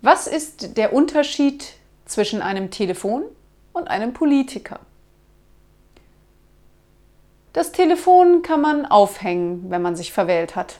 Was ist der Unterschied zwischen einem Telefon und einem Politiker? Das Telefon kann man aufhängen, wenn man sich verwählt hat.